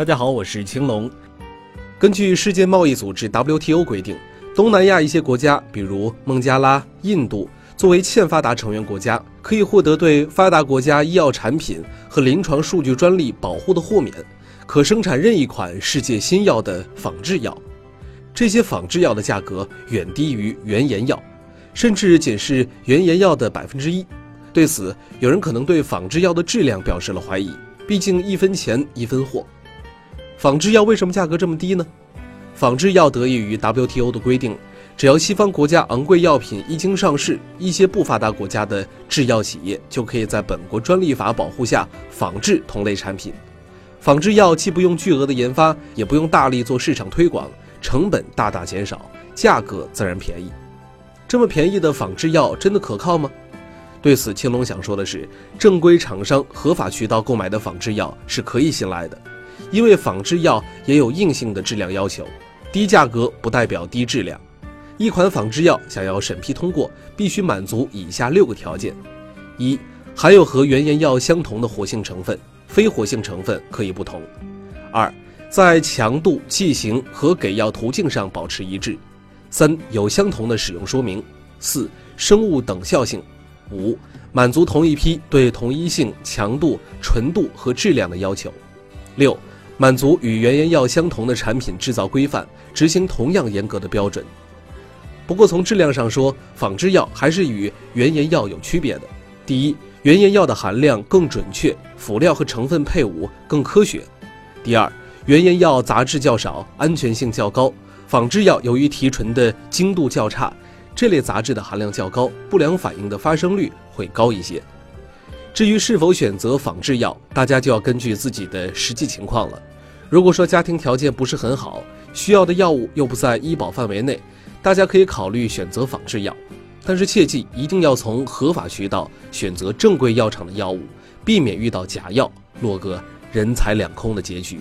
大家好，我是青龙。根据世界贸易组织 WTO 规定，东南亚一些国家，比如孟加拉、印度，作为欠发达成员国家，可以获得对发达国家医药产品和临床数据专利保护的豁免，可生产任意款世界新药的仿制药。这些仿制药的价格远低于原研药，甚至仅是原研药的百分之一。对此，有人可能对仿制药的质量表示了怀疑，毕竟一分钱一分货。仿制药为什么价格这么低呢？仿制药得益于 WTO 的规定，只要西方国家昂贵药品一经上市，一些不发达国家的制药企业就可以在本国专利法保护下仿制同类产品。仿制药既不用巨额的研发，也不用大力做市场推广，成本大大减少，价格自然便宜。这么便宜的仿制药真的可靠吗？对此，青龙想说的是，正规厂商合法渠道购买的仿制药是可以信赖的。因为仿制药也有硬性的质量要求，低价格不代表低质量。一款仿制药想要审批通过，必须满足以下六个条件：一、含有和原研药相同的活性成分，非活性成分可以不同；二、在强度、剂型和给药途径上保持一致；三、有相同的使用说明；四、生物等效性；五、满足同一批对同一性、强度、纯度和质量的要求；六。满足与原研药相同的产品制造规范，执行同样严格的标准。不过从质量上说，仿制药还是与原研药有区别的。第一，原研药的含量更准确，辅料和成分配伍更科学。第二，原研药杂质较少，安全性较高。仿制药由于提纯的精度较差，这类杂质的含量较高，不良反应的发生率会高一些。至于是否选择仿制药，大家就要根据自己的实际情况了。如果说家庭条件不是很好，需要的药物又不在医保范围内，大家可以考虑选择仿制药。但是切记一定要从合法渠道选择正规药厂的药物，避免遇到假药，落个人财两空的结局。